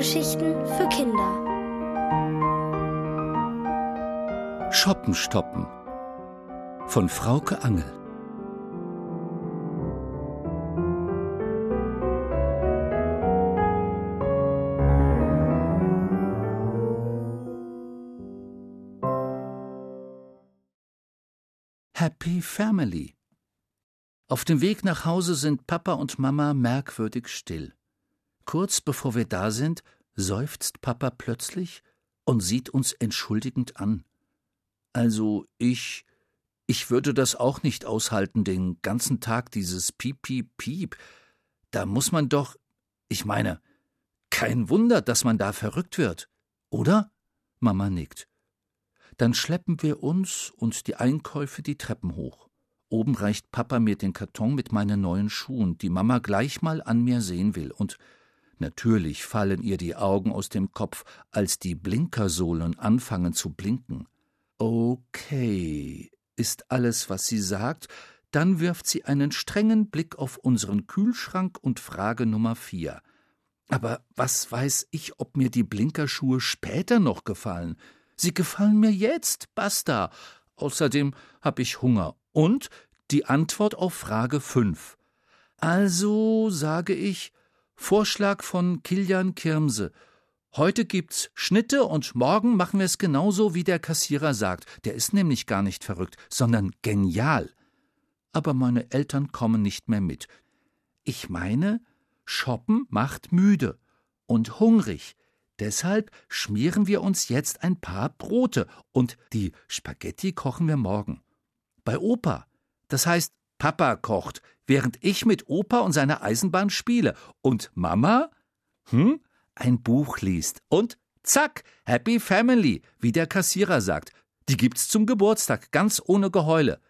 Hörgeschichten für Kinder. Shoppen stoppen von Frauke Angel. Happy Family. Auf dem Weg nach Hause sind Papa und Mama merkwürdig still. Kurz bevor wir da sind, seufzt Papa plötzlich und sieht uns entschuldigend an. Also ich, ich würde das auch nicht aushalten, den ganzen Tag dieses Piep, Piep, Piep. Da muss man doch, ich meine, kein Wunder, dass man da verrückt wird, oder? Mama nickt. Dann schleppen wir uns und die Einkäufe die Treppen hoch. Oben reicht Papa mir den Karton mit meinen neuen Schuhen, die Mama gleich mal an mir sehen will, und Natürlich fallen ihr die Augen aus dem Kopf, als die Blinkersohlen anfangen zu blinken. Okay, ist alles, was sie sagt, dann wirft sie einen strengen Blick auf unseren Kühlschrank und Frage Nummer vier. Aber was weiß ich, ob mir die Blinkerschuhe später noch gefallen? Sie gefallen mir jetzt, basta. Außerdem hab ich Hunger. Und die Antwort auf Frage fünf. Also sage ich, Vorschlag von Kilian Kirmse. Heute gibt's Schnitte und morgen machen wir es genauso, wie der Kassierer sagt. Der ist nämlich gar nicht verrückt, sondern genial. Aber meine Eltern kommen nicht mehr mit. Ich meine, Shoppen macht müde und hungrig. Deshalb schmieren wir uns jetzt ein paar Brote und die Spaghetti kochen wir morgen. Bei Opa. Das heißt, Papa kocht, während ich mit Opa und seiner Eisenbahn spiele. Und Mama, hm, ein Buch liest. Und zack, Happy Family, wie der Kassierer sagt. Die gibt's zum Geburtstag, ganz ohne Geheule.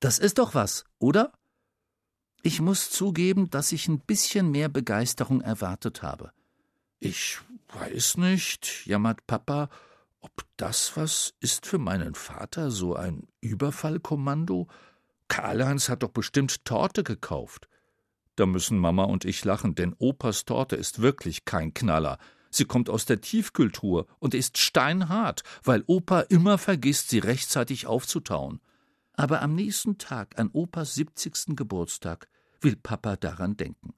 Das ist doch was, oder? Ich muss zugeben, dass ich ein bisschen mehr Begeisterung erwartet habe. Ich weiß nicht, jammert Papa, ob das was ist für meinen Vater, so ein Überfallkommando? Karl-Heinz hat doch bestimmt Torte gekauft. Da müssen Mama und ich lachen, denn Opas Torte ist wirklich kein Knaller. Sie kommt aus der Tiefkühltruhe und ist steinhart, weil Opa immer vergisst, sie rechtzeitig aufzutauen. Aber am nächsten Tag, an Opas siebzigsten Geburtstag, will Papa daran denken.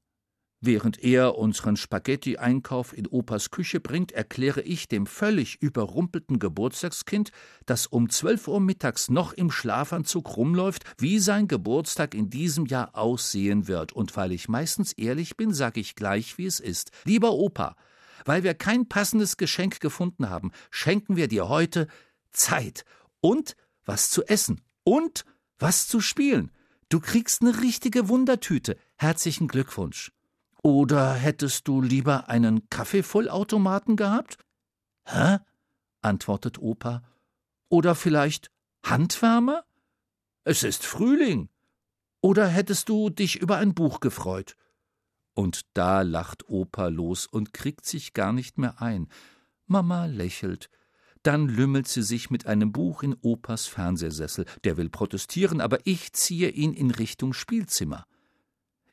Während er unseren Spaghetti-Einkauf in Opas Küche bringt, erkläre ich dem völlig überrumpelten Geburtstagskind, das um zwölf Uhr mittags noch im Schlafanzug rumläuft, wie sein Geburtstag in diesem Jahr aussehen wird. Und weil ich meistens ehrlich bin, sage ich gleich, wie es ist. Lieber Opa, weil wir kein passendes Geschenk gefunden haben, schenken wir dir heute Zeit und was zu essen und was zu spielen. Du kriegst eine richtige Wundertüte. Herzlichen Glückwunsch. Oder hättest du lieber einen Kaffeevollautomaten gehabt? Hä? antwortet Opa. Oder vielleicht Handwärmer? Es ist Frühling. Oder hättest du dich über ein Buch gefreut? Und da lacht Opa los und kriegt sich gar nicht mehr ein. Mama lächelt. Dann lümmelt sie sich mit einem Buch in Opas Fernsehsessel. Der will protestieren, aber ich ziehe ihn in Richtung Spielzimmer.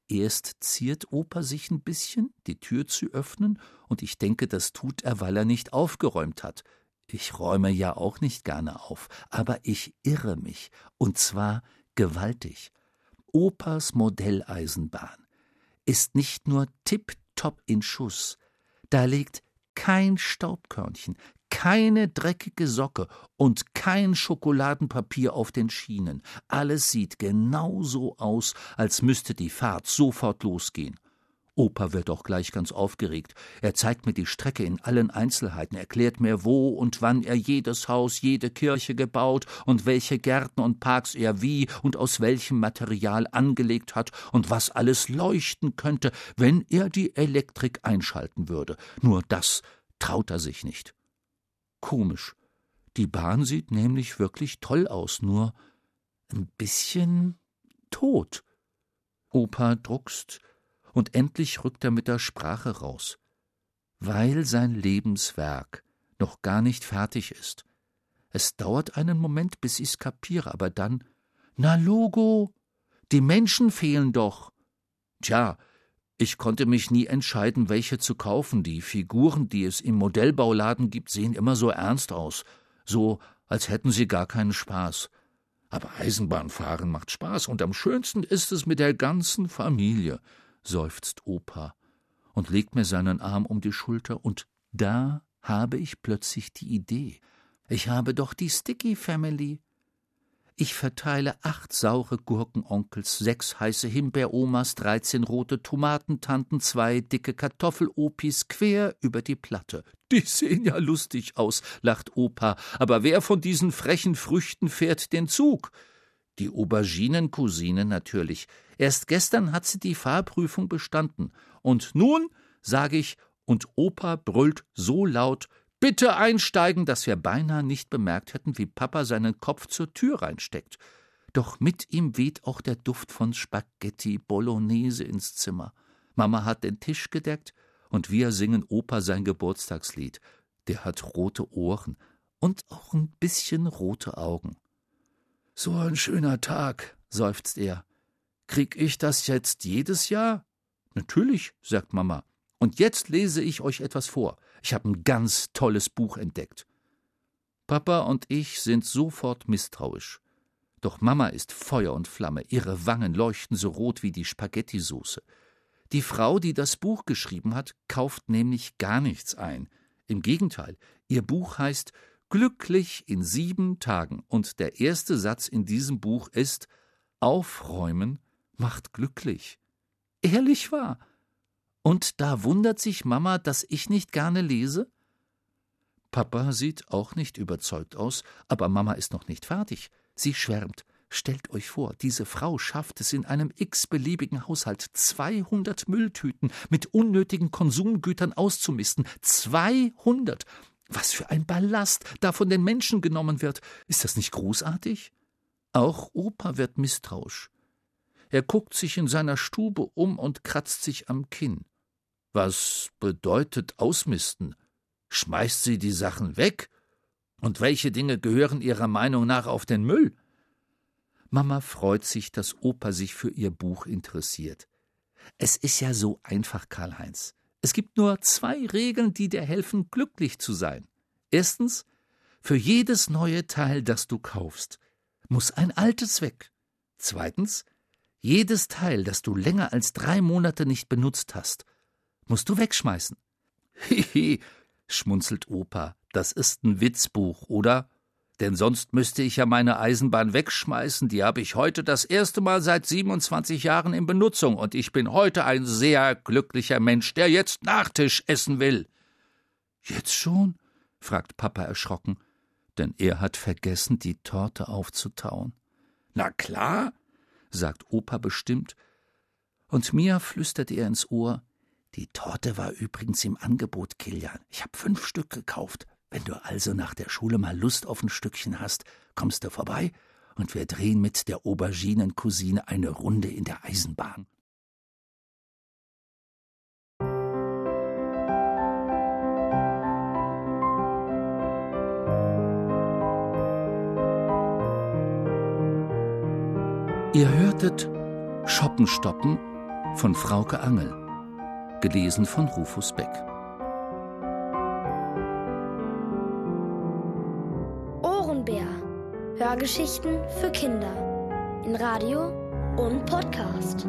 Erst ziert Opa sich ein bisschen, die Tür zu öffnen, und ich denke, das tut er, weil er nicht aufgeräumt hat. Ich räume ja auch nicht gerne auf, aber ich irre mich, und zwar gewaltig. Opas Modelleisenbahn ist nicht nur tipptopp in Schuss, da liegt kein Staubkörnchen, keine dreckige Socke und kein Schokoladenpapier auf den Schienen. Alles sieht genau so aus, als müsste die Fahrt sofort losgehen. Opa wird auch gleich ganz aufgeregt. Er zeigt mir die Strecke in allen Einzelheiten, erklärt mir, wo und wann er jedes Haus, jede Kirche gebaut und welche Gärten und Parks er wie und aus welchem Material angelegt hat und was alles leuchten könnte, wenn er die Elektrik einschalten würde. Nur das traut er sich nicht. Komisch. Die Bahn sieht nämlich wirklich toll aus, nur ein bisschen tot. Opa druckst, und endlich rückt er mit der Sprache raus. Weil sein Lebenswerk noch gar nicht fertig ist. Es dauert einen Moment, bis ich's kapiere, aber dann, na Logo, die Menschen fehlen doch. Tja, Ich konnte mich nie entscheiden, welche zu kaufen. Die Figuren, die es im Modellbauladen gibt, sehen immer so ernst aus, so als hätten sie gar keinen Spaß. Aber Eisenbahnfahren macht Spaß und am schönsten ist es mit der ganzen Familie, seufzt Opa und legt mir seinen Arm um die Schulter und da habe ich plötzlich die Idee. Ich habe doch die Sticky Family. Ich verteile acht saure Gurkenonkels, sechs heiße Himbeeromas, dreizehn rote Tomatentanten, zwei dicke Kartoffelopis quer über die Platte. Die sehen ja lustig aus, lacht Opa, aber wer von diesen frechen Früchten fährt den Zug? Die Auberginencousine natürlich. Erst gestern hat sie die Fahrprüfung bestanden. Und nun, sage ich, und Opa brüllt so laut, Bitte einsteigen, dass wir beinahe nicht bemerkt hätten, wie Papa seinen Kopf zur Tür reinsteckt. Doch mit ihm weht auch der Duft von Spaghetti Bolognese ins Zimmer. Mama hat den Tisch gedeckt und wir singen Opa sein Geburtstagslied. Der hat rote Ohren und auch ein bisschen rote Augen. So ein schöner Tag, seufzt er. Krieg ich das jetzt jedes Jahr? Natürlich, sagt Mama. Und jetzt lese ich euch etwas vor. Ich habe ein ganz tolles Buch entdeckt. Papa und ich sind sofort misstrauisch. Doch Mama ist Feuer und Flamme, ihre Wangen leuchten so rot wie die Spaghettisoße. Die Frau, die das Buch geschrieben hat, kauft nämlich gar nichts ein. Im Gegenteil, ihr Buch heißt Glücklich in sieben Tagen und der erste Satz in diesem Buch ist Aufräumen macht glücklich. Ehrlich wahr. Und da wundert sich Mama, dass ich nicht gerne lese? Papa sieht auch nicht überzeugt aus, aber Mama ist noch nicht fertig. Sie schwärmt. Stellt euch vor, diese Frau schafft es in einem x-beliebigen Haushalt 200 Mülltüten mit unnötigen Konsumgütern auszumisten. 200! Was für ein Ballast da von den Menschen genommen wird. Ist das nicht großartig? Auch Opa wird misstrauisch. Er guckt sich in seiner Stube um und kratzt sich am Kinn. Was bedeutet ausmisten? Schmeißt sie die Sachen weg? Und welche Dinge gehören Ihrer Meinung nach auf den Müll? Mama freut sich, dass Opa sich für ihr Buch interessiert. Es ist ja so einfach, Karl-Heinz. Es gibt nur zwei Regeln, die dir helfen, glücklich zu sein. Erstens, für jedes neue Teil, das du kaufst, muss ein altes weg. Zweitens, jedes Teil, das du länger als drei Monate nicht benutzt hast, musst du wegschmeißen. Hihi, schmunzelt Opa, das ist ein Witzbuch, oder? Denn sonst müsste ich ja meine Eisenbahn wegschmeißen, die habe ich heute das erste Mal seit 27 Jahren in Benutzung, und ich bin heute ein sehr glücklicher Mensch, der jetzt Nachtisch essen will. Jetzt schon? fragt Papa erschrocken, denn er hat vergessen, die Torte aufzutauen. Na klar, sagt Opa bestimmt, und mir flüstert er ins Ohr, die Torte war übrigens im Angebot, Kilian. Ich habe fünf Stück gekauft. Wenn du also nach der Schule mal Lust auf ein Stückchen hast, kommst du vorbei und wir drehen mit der Auberginencousine eine Runde in der Eisenbahn. Ihr hörtet Schoppenstoppen von Frauke Angel gelesen von Rufus Beck. Ohrenbär. Hörgeschichten für Kinder. In Radio und Podcast.